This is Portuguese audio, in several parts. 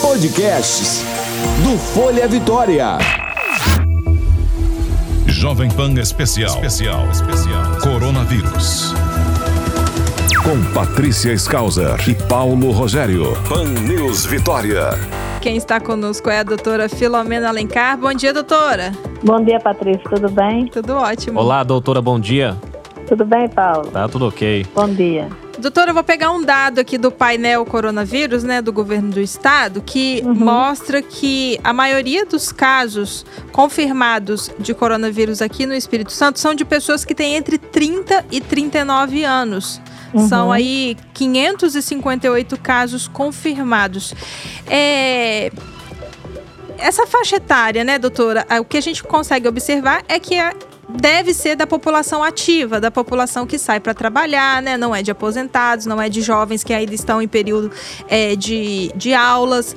Podcasts do Folha Vitória. Jovem Pan Especial. Especial. Especial. Coronavírus. Com Patrícia Skauser e Paulo Rogério. Pan News Vitória. Quem está conosco é a doutora Filomena Alencar. Bom dia, doutora. Bom dia, Patrícia. Tudo bem? Tudo ótimo. Olá, doutora. Bom dia. Tudo bem, Paulo? Tá tudo ok. Bom dia. Doutora, eu vou pegar um dado aqui do painel coronavírus, né, do governo do estado, que uhum. mostra que a maioria dos casos confirmados de coronavírus aqui no Espírito Santo são de pessoas que têm entre 30 e 39 anos. Uhum. São aí 558 casos confirmados. É essa faixa etária, né, doutora? O que a gente consegue observar é que a deve ser da população ativa, da população que sai para trabalhar, né? Não é de aposentados, não é de jovens que ainda estão em período é, de, de aulas.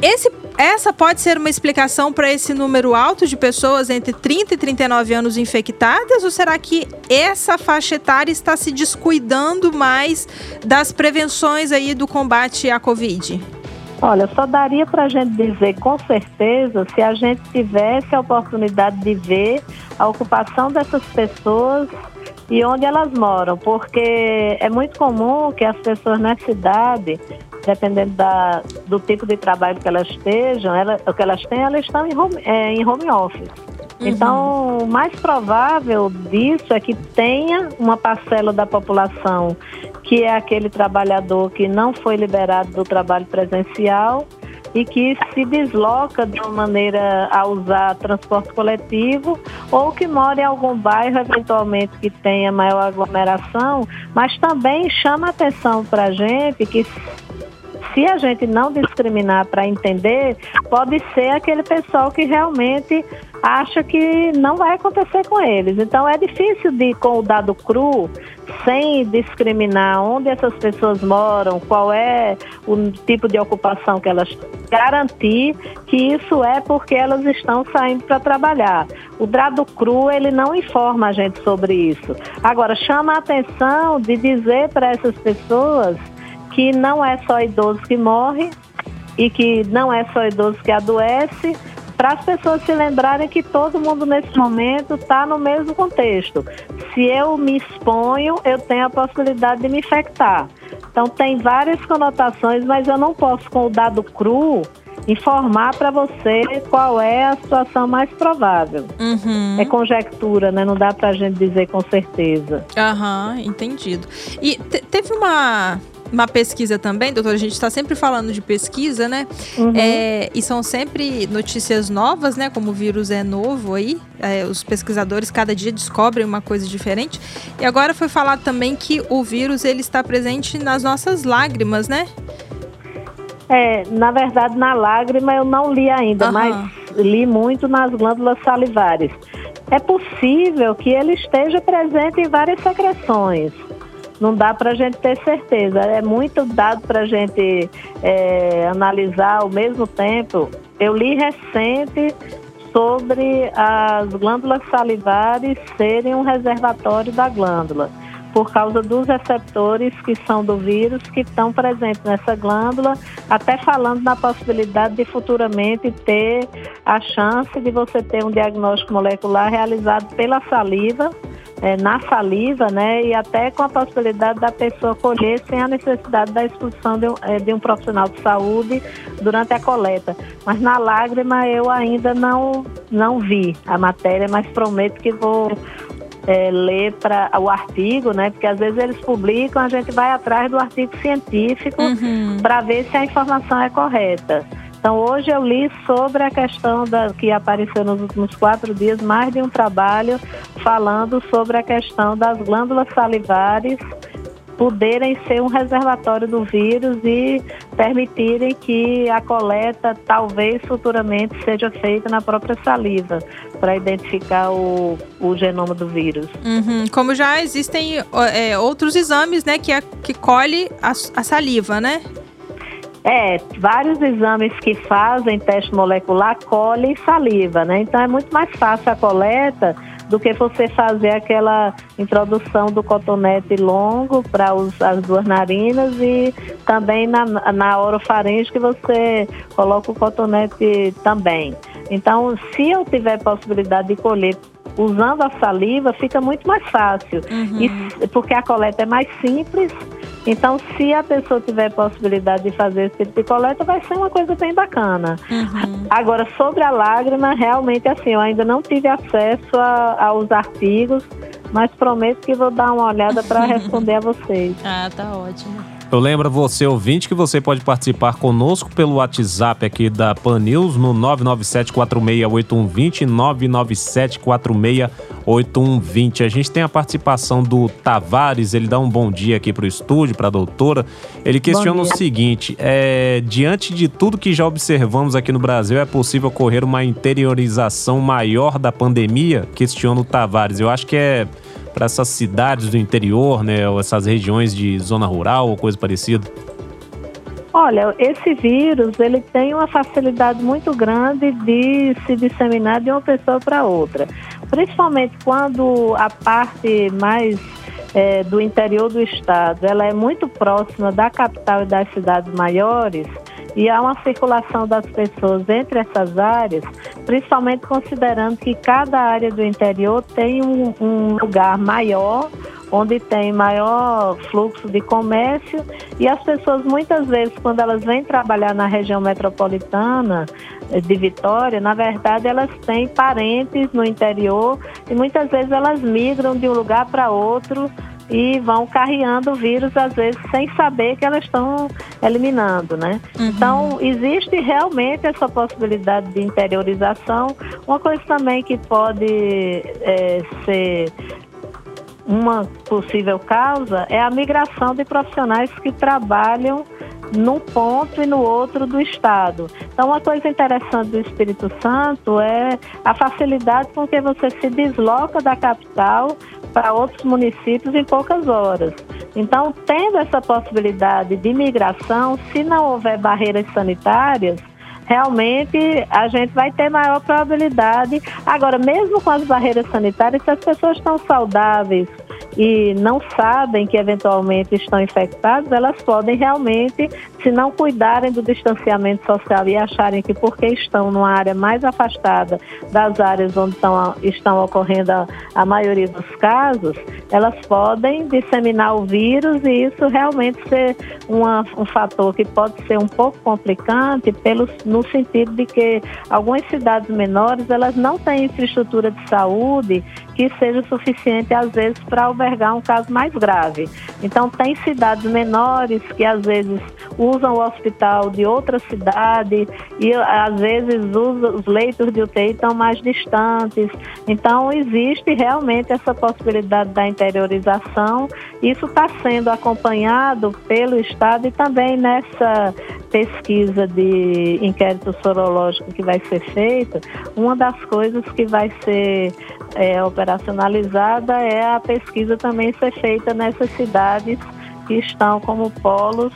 Esse, essa pode ser uma explicação para esse número alto de pessoas entre 30 e 39 anos infectadas? Ou será que essa faixa etária está se descuidando mais das prevenções aí do combate à Covid? Olha, só daria para a gente dizer com certeza se a gente tivesse a oportunidade de ver a ocupação dessas pessoas e onde elas moram, porque é muito comum que as pessoas na cidade, dependendo da, do tipo de trabalho que elas estejam, ela, o que elas têm, elas estão em home, é, em home office. Uhum. Então, o mais provável disso é que tenha uma parcela da população que é aquele trabalhador que não foi liberado do trabalho presencial e que se desloca de uma maneira a usar transporte coletivo ou que mora em algum bairro eventualmente que tenha maior aglomeração, mas também chama atenção para a gente que se a gente não discriminar para entender, pode ser aquele pessoal que realmente acha que não vai acontecer com eles. Então é difícil de com o dado cru, sem discriminar onde essas pessoas moram, qual é o tipo de ocupação que elas garantir que isso é porque elas estão saindo para trabalhar. O dado cru ele não informa a gente sobre isso. Agora chama a atenção de dizer para essas pessoas que não é só idoso que morre e que não é só idoso que adoece, para as pessoas se lembrarem que todo mundo nesse momento está no mesmo contexto. Se eu me exponho, eu tenho a possibilidade de me infectar. Então tem várias conotações, mas eu não posso com o dado cru informar para você qual é a situação mais provável. Uhum. É conjectura, né? Não dá para a gente dizer com certeza. Aham, uhum, entendido. E teve uma uma pesquisa também, doutora, a gente está sempre falando de pesquisa, né? Uhum. É, e são sempre notícias novas, né? Como o vírus é novo aí, é, os pesquisadores cada dia descobrem uma coisa diferente. E agora foi falado também que o vírus ele está presente nas nossas lágrimas, né? É, na verdade, na lágrima eu não li ainda, uhum. mas li muito nas glândulas salivares. É possível que ele esteja presente em várias secreções não dá para a gente ter certeza. É muito dado para a gente é, analisar ao mesmo tempo. Eu li recente sobre as glândulas salivares serem um reservatório da glândula, por causa dos receptores que são do vírus que estão presentes nessa glândula, até falando na possibilidade de futuramente ter a chance de você ter um diagnóstico molecular realizado pela saliva é, na saliva, né? E até com a possibilidade da pessoa colher sem a necessidade da expulsão de um, é, de um profissional de saúde durante a coleta. Mas na lágrima eu ainda não, não vi a matéria, mas prometo que vou é, ler para o artigo, né? Porque às vezes eles publicam, a gente vai atrás do artigo científico uhum. para ver se a informação é correta. Então, hoje eu li sobre a questão da, que apareceu nos últimos quatro dias, mais de um trabalho falando sobre a questão das glândulas salivares poderem ser um reservatório do vírus e permitirem que a coleta talvez futuramente seja feita na própria saliva para identificar o, o genoma do vírus. Uhum. Como já existem é, outros exames, né, que, é, que colhe a, a saliva, né? É, vários exames que fazem teste molecular colhem saliva, né? Então é muito mais fácil a coleta do que você fazer aquela introdução do cotonete longo para as duas narinas e também na, na orofaringe que você coloca o cotonete também. Então, se eu tiver possibilidade de colher usando a saliva, fica muito mais fácil, uhum. e, porque a coleta é mais simples então, se a pessoa tiver possibilidade de fazer esse tipo de coleta, vai ser uma coisa bem bacana. Uhum. Agora, sobre a lágrima, realmente assim, eu ainda não tive acesso a, aos artigos, mas prometo que vou dar uma olhada para responder a vocês. Ah, tá ótimo. Eu lembro você, ouvinte, que você pode participar conosco pelo WhatsApp aqui da Pan News no 997-468120, 997-468120. A gente tem a participação do Tavares, ele dá um bom dia aqui para o estúdio, para a doutora. Ele questiona o seguinte: é, diante de tudo que já observamos aqui no Brasil, é possível ocorrer uma interiorização maior da pandemia? Questiona o Tavares. Eu acho que é para essas cidades do interior, né, ou essas regiões de zona rural ou coisa parecida? Olha, esse vírus ele tem uma facilidade muito grande de se disseminar de uma pessoa para outra, principalmente quando a parte mais é, do interior do estado ela é muito próxima da capital e das cidades maiores e há uma circulação das pessoas entre essas áreas, principalmente considerando que cada área do interior tem um, um lugar maior onde tem maior fluxo de comércio. E as pessoas muitas vezes quando elas vêm trabalhar na região metropolitana eh, de Vitória, na verdade elas têm parentes no interior e muitas vezes elas migram de um lugar para outro e vão carreando o vírus, às vezes, sem saber que elas estão eliminando, né? Uhum. Então, existe realmente essa possibilidade de interiorização. Uma coisa também que pode é, ser uma possível causa é a migração de profissionais que trabalham num ponto e no outro do estado. Então, uma coisa interessante do Espírito Santo é a facilidade com que você se desloca da capital para outros municípios em poucas horas. Então, tendo essa possibilidade de migração, se não houver barreiras sanitárias, realmente a gente vai ter maior probabilidade. Agora, mesmo com as barreiras sanitárias, se as pessoas estão saudáveis, e não sabem que eventualmente estão infectados, elas podem realmente, se não cuidarem do distanciamento social e acharem que porque estão numa área mais afastada das áreas onde estão, estão ocorrendo a, a maioria dos casos, elas podem disseminar o vírus e isso realmente ser uma, um fator que pode ser um pouco complicante pelo, no sentido de que algumas cidades menores elas não têm infraestrutura de saúde que seja suficiente, às vezes, para albergar um caso mais grave. Então, tem cidades menores que, às vezes, usam o hospital de outra cidade e, às vezes, os leitos de UTI estão mais distantes. Então, existe realmente essa possibilidade da interiorização. Isso está sendo acompanhado pelo Estado e também nessa pesquisa de inquérito sorológico que vai ser feita, uma das coisas que vai ser é, operacionalizada é a pesquisa também ser feita nessas cidades que estão como polos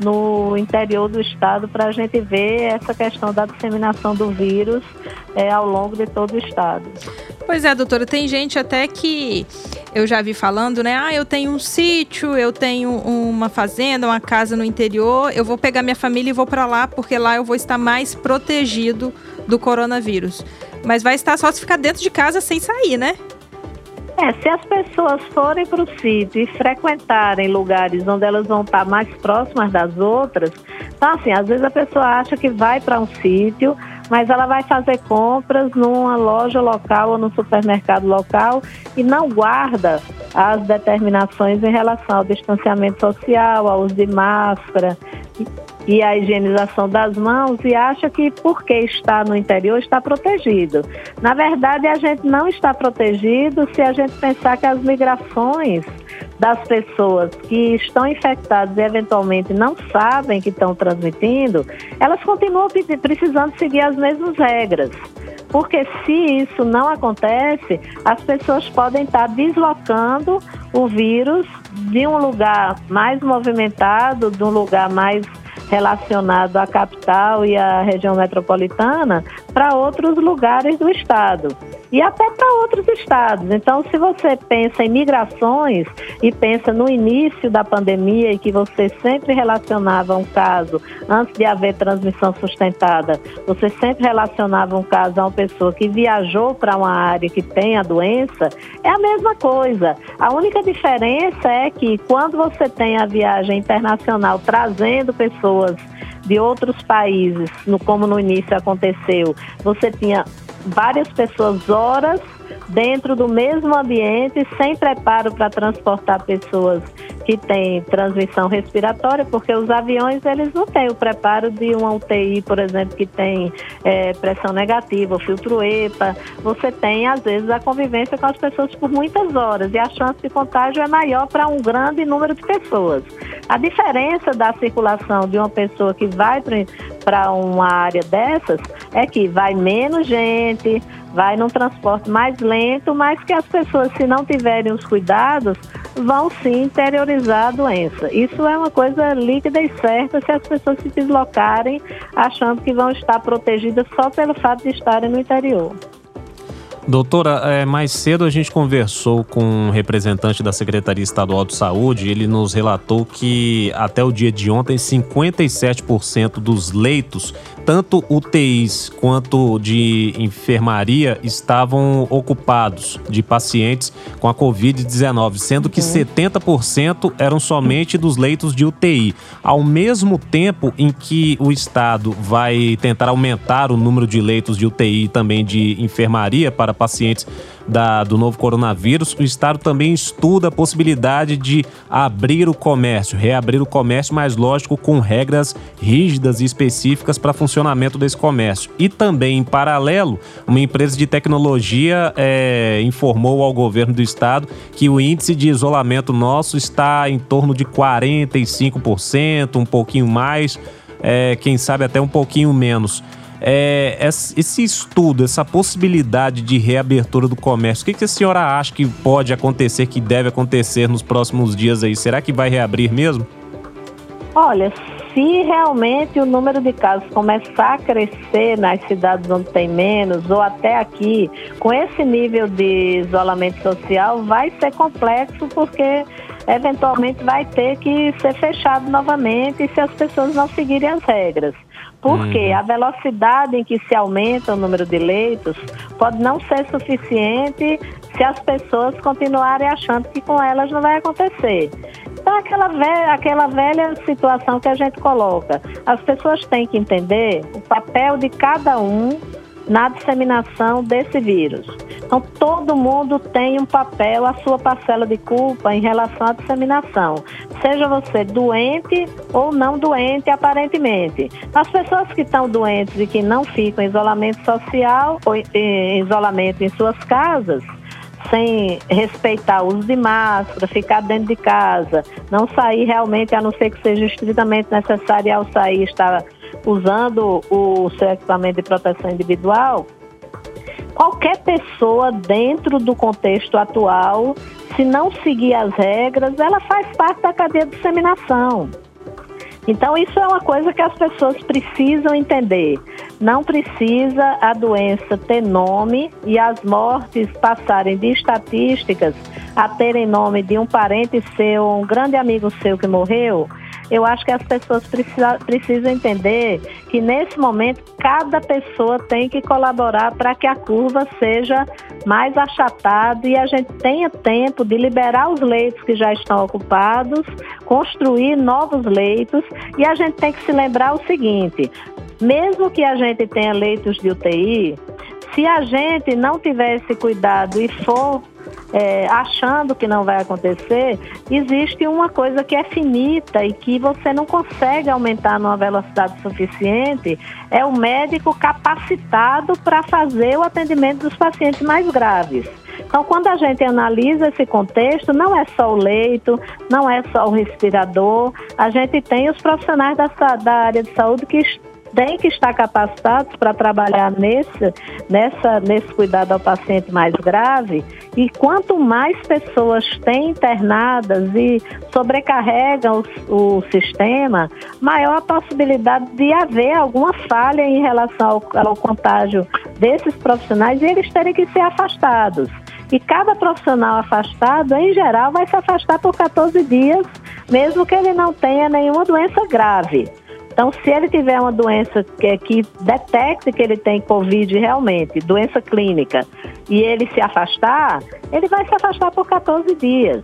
no interior do estado para a gente ver essa questão da disseminação do vírus é, ao longo de todo o estado. Pois é, doutora, tem gente até que eu já vi falando, né? Ah, eu tenho um sítio, eu tenho uma fazenda, uma casa no interior, eu vou pegar minha família e vou para lá porque lá eu vou estar mais protegido do coronavírus. Mas vai estar só se ficar dentro de casa sem sair, né? É, se as pessoas forem para o sítio e frequentarem lugares onde elas vão estar mais próximas das outras, então assim, às vezes a pessoa acha que vai para um sítio, mas ela vai fazer compras numa loja local ou no supermercado local e não guarda as determinações em relação ao distanciamento social, ao uso de máscara e a higienização das mãos e acha que porque está no interior está protegido. Na verdade, a gente não está protegido se a gente pensar que as migrações das pessoas que estão infectadas e eventualmente não sabem que estão transmitindo, elas continuam precisando seguir as mesmas regras. Porque se isso não acontece, as pessoas podem estar deslocando o vírus de um lugar mais movimentado, de um lugar mais relacionado à capital e à região metropolitana para outros lugares do estado. E até para outros estados. Então, se você pensa em migrações e pensa no início da pandemia e que você sempre relacionava um caso, antes de haver transmissão sustentada, você sempre relacionava um caso a uma pessoa que viajou para uma área que tem a doença, é a mesma coisa. A única diferença é que quando você tem a viagem internacional trazendo pessoas de outros países, no, como no início aconteceu, você tinha várias pessoas horas dentro do mesmo ambiente, sem preparo para transportar pessoas que têm transmissão respiratória, porque os aviões eles não têm o preparo de uma UTI, por exemplo, que tem é, pressão negativa, filtro EPA. Você tem, às vezes, a convivência com as pessoas por muitas horas e a chance de contágio é maior para um grande número de pessoas. A diferença da circulação de uma pessoa que vai para uma área dessas é que vai menos gente, vai num transporte mais lento, mas que as pessoas, se não tiverem os cuidados, vão sim interiorizar a doença. Isso é uma coisa líquida e certa se as pessoas se deslocarem achando que vão estar protegidas só pelo fato de estarem no interior. Doutora, é, mais cedo a gente conversou com um representante da Secretaria Estadual de Saúde. Ele nos relatou que até o dia de ontem, 57% dos leitos tanto UTIs quanto de enfermaria estavam ocupados de pacientes com a Covid-19, sendo que uhum. 70% eram somente dos leitos de UTI. Ao mesmo tempo em que o Estado vai tentar aumentar o número de leitos de UTI e também de enfermaria para pacientes da, do novo coronavírus, o Estado também estuda a possibilidade de abrir o comércio, reabrir o comércio, mas lógico, com regras rígidas e específicas para funcionamento desse comércio. E também, em paralelo, uma empresa de tecnologia é, informou ao governo do Estado que o índice de isolamento nosso está em torno de 45%, um pouquinho mais, é, quem sabe até um pouquinho menos é, esse estudo, essa possibilidade de reabertura do comércio, o que, que a senhora acha que pode acontecer, que deve acontecer nos próximos dias aí? Será que vai reabrir mesmo? Olha, se realmente o número de casos começar a crescer nas cidades onde tem menos, ou até aqui, com esse nível de isolamento social, vai ser complexo, porque eventualmente vai ter que ser fechado novamente se as pessoas não seguirem as regras. Porque uhum. a velocidade em que se aumenta o número de leitos pode não ser suficiente se as pessoas continuarem achando que com elas não vai acontecer. Então, aquela velha, aquela velha situação que a gente coloca. As pessoas têm que entender o papel de cada um na disseminação desse vírus. Então, todo mundo tem um papel, a sua parcela de culpa em relação à disseminação. Seja você doente ou não doente, aparentemente. As pessoas que estão doentes e que não ficam em isolamento social ou em isolamento em suas casas, sem respeitar o uso de máscara, ficar dentro de casa, não sair realmente, a não ser que seja estritamente necessário ao sair estar usando o seu equipamento de proteção individual, qualquer pessoa dentro do contexto atual, se não seguir as regras, ela faz parte da cadeia de disseminação. Então, isso é uma coisa que as pessoas precisam entender. Não precisa a doença ter nome e as mortes passarem de estatísticas a terem nome de um parente seu, um grande amigo seu que morreu eu acho que as pessoas precisa, precisam entender que nesse momento cada pessoa tem que colaborar para que a curva seja mais achatada e a gente tenha tempo de liberar os leitos que já estão ocupados, construir novos leitos e a gente tem que se lembrar o seguinte: mesmo que a gente tenha leitos de UTI, se a gente não tiver esse cuidado e for é, achando que não vai acontecer, existe uma coisa que é finita e que você não consegue aumentar numa velocidade suficiente, é o médico capacitado para fazer o atendimento dos pacientes mais graves. Então, quando a gente analisa esse contexto, não é só o leito, não é só o respirador, a gente tem os profissionais da, da área de saúde que têm que estar capacitados para trabalhar nesse, nessa, nesse cuidado ao paciente mais grave. E quanto mais pessoas têm internadas e sobrecarregam o, o sistema, maior a possibilidade de haver alguma falha em relação ao, ao contágio desses profissionais e eles terem que ser afastados. E cada profissional afastado, em geral, vai se afastar por 14 dias, mesmo que ele não tenha nenhuma doença grave. Então, se ele tiver uma doença que, que detecte que ele tem Covid realmente, doença clínica, e ele se afastar, ele vai se afastar por 14 dias.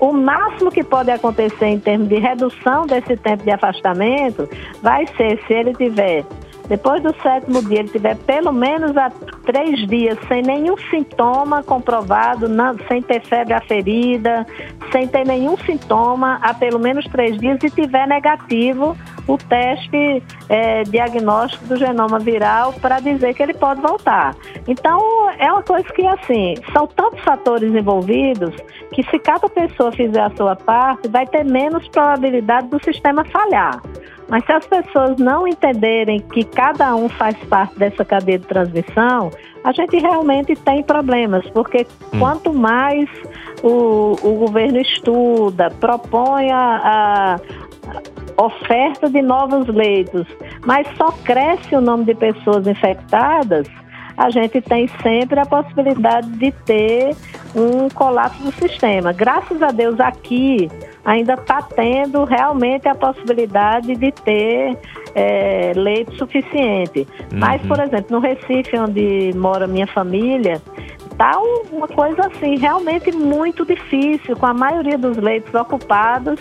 O máximo que pode acontecer em termos de redução desse tempo de afastamento vai ser se ele tiver depois do sétimo dia, ele tiver pelo menos há três dias sem nenhum sintoma comprovado, não, sem ter febre aferida, sem ter nenhum sintoma há pelo menos três dias e tiver negativo o teste é, diagnóstico do genoma viral para dizer que ele pode voltar. Então, é uma coisa que, assim, são tantos fatores envolvidos que se cada pessoa fizer a sua parte, vai ter menos probabilidade do sistema falhar. Mas se as pessoas não entenderem que cada um faz parte dessa cadeia de transmissão, a gente realmente tem problemas, porque hum. quanto mais o, o governo estuda, propõe a, a oferta de novos leitos, mas só cresce o número de pessoas infectadas, a gente tem sempre a possibilidade de ter um colapso do sistema. Graças a Deus aqui ainda está tendo realmente a possibilidade de ter é, leite suficiente. Uhum. Mas, por exemplo, no Recife, onde mora minha família, está uma coisa assim realmente muito difícil, com a maioria dos leitos ocupados.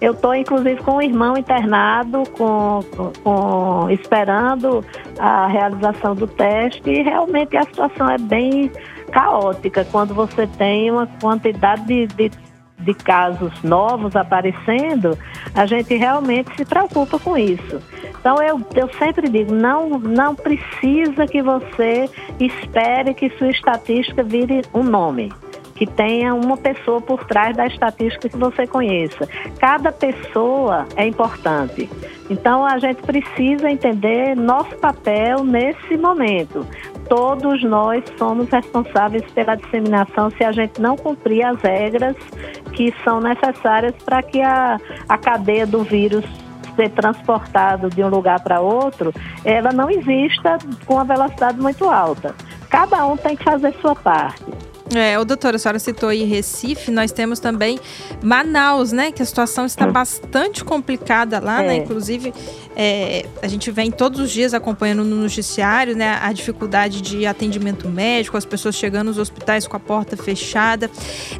Eu estou, inclusive, com um irmão internado, com, com, esperando a realização do teste, e realmente a situação é bem caótica. Quando você tem uma quantidade de, de de casos novos aparecendo, a gente realmente se preocupa com isso. Então eu, eu sempre digo, não, não precisa que você espere que sua estatística vire um nome que tenha uma pessoa por trás da estatística que você conheça. Cada pessoa é importante. Então a gente precisa entender nosso papel nesse momento todos nós somos responsáveis pela disseminação se a gente não cumprir as regras que são necessárias para que a, a cadeia do vírus ser transportado de um lugar para outro, ela não exista com uma velocidade muito alta. Cada um tem que fazer sua parte. É, o doutor, a senhora citou aí Recife, nós temos também Manaus, né? Que a situação está bastante complicada lá, né? é. né? Inclusive, é, a gente vem todos os dias acompanhando no noticiário, né? A dificuldade de atendimento médico, as pessoas chegando nos hospitais com a porta fechada.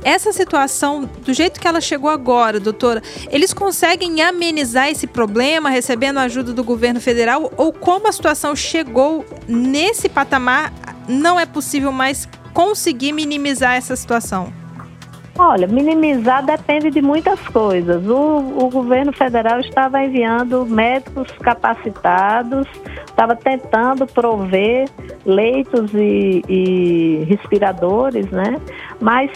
Essa situação, do jeito que ela chegou agora, doutora, eles conseguem amenizar esse problema recebendo a ajuda do governo federal? Ou como a situação chegou nesse patamar, não é possível mais conseguir minimizar essa situação? Olha, minimizar depende de muitas coisas. O, o governo federal estava enviando médicos capacitados, estava tentando prover leitos e, e respiradores, né? Mas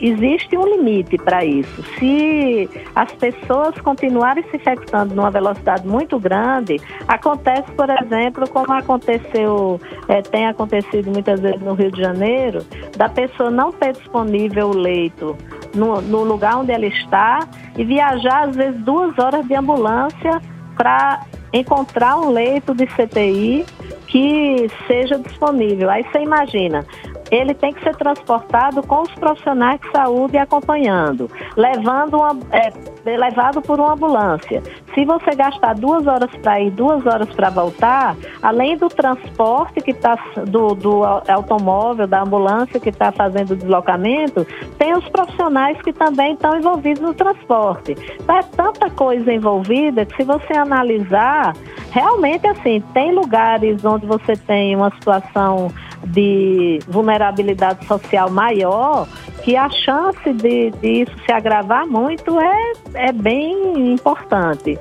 existe um limite para isso. Se as pessoas continuarem se infectando numa velocidade muito grande, acontece, por exemplo, como aconteceu, é, tem acontecido muitas vezes no Rio de Janeiro, da pessoa não ter disponível o leito no, no lugar onde ela está e viajar às vezes duas horas de ambulância para encontrar um leito de CTI que seja disponível. Aí você imagina, ele tem que ser transportado com os profissionais de saúde acompanhando, levando uma, é, levado por uma ambulância. Se você gastar duas horas para ir, duas horas para voltar, além do transporte que está do, do automóvel, da ambulância que está fazendo o deslocamento, os profissionais que também estão envolvidos no transporte. Então, é tanta coisa envolvida que se você analisar, realmente assim, tem lugares onde você tem uma situação de vulnerabilidade social maior, que a chance de, de isso se agravar muito é, é bem importante.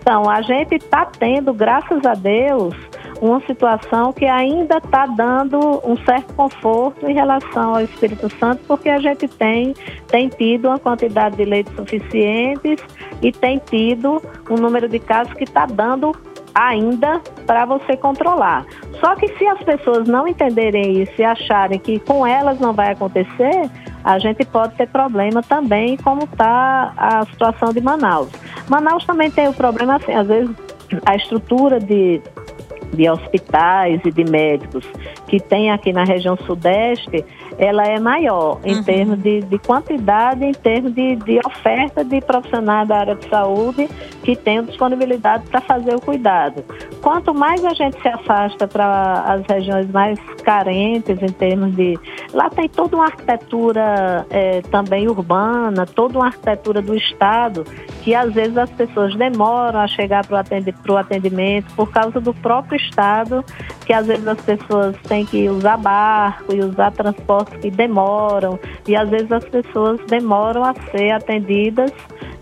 Então, a gente está tendo, graças a Deus, uma situação que ainda está dando um certo conforto em relação ao Espírito Santo, porque a gente tem, tem tido uma quantidade de leitos suficientes e tem tido um número de casos que está dando ainda para você controlar. Só que se as pessoas não entenderem isso e acharem que com elas não vai acontecer, a gente pode ter problema também, como está a situação de Manaus. Manaus também tem o problema, assim, às vezes a estrutura de, de hospitais e de médicos que tem aqui na região sudeste, ela é maior em uhum. termos de, de, quantidade, em termos de, de, oferta de profissionais da área de saúde que tenham disponibilidade para fazer o cuidado. Quanto mais a gente se afasta para as regiões mais carentes em termos de. Lá tem toda uma arquitetura é, também urbana, toda uma arquitetura do Estado, que às vezes as pessoas demoram a chegar para o atendimento por causa do próprio Estado, que às vezes as pessoas têm que usar barco e usar transportes que demoram, e às vezes as pessoas demoram a ser atendidas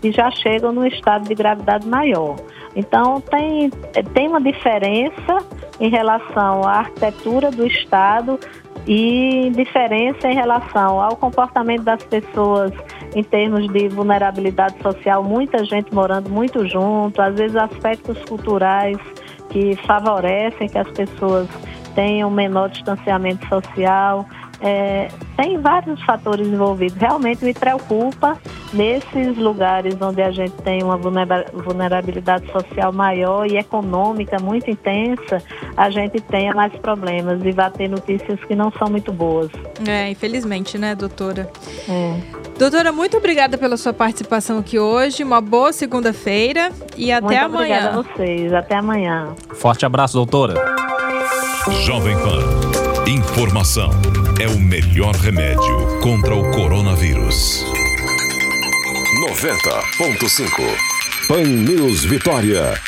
e já chegam num estado de gravidade maior. Então, tem, tem uma diferença em relação à arquitetura do Estado e diferença em relação ao comportamento das pessoas em termos de vulnerabilidade social, muita gente morando muito junto, às vezes aspectos culturais que favorecem que as pessoas tenham menor distanciamento social. É, tem vários fatores envolvidos. Realmente me preocupa nesses lugares onde a gente tem uma vulnerabilidade social maior e econômica muito intensa, a gente tenha mais problemas e vai ter notícias que não são muito boas. É, infelizmente, né, doutora? É. Doutora, muito obrigada pela sua participação aqui hoje. Uma boa segunda-feira e até muito amanhã. Obrigada a vocês. Até amanhã. Forte abraço, doutora. Jovem Pan. Informação é o melhor remédio contra o coronavírus. 90.5 Pan News Vitória.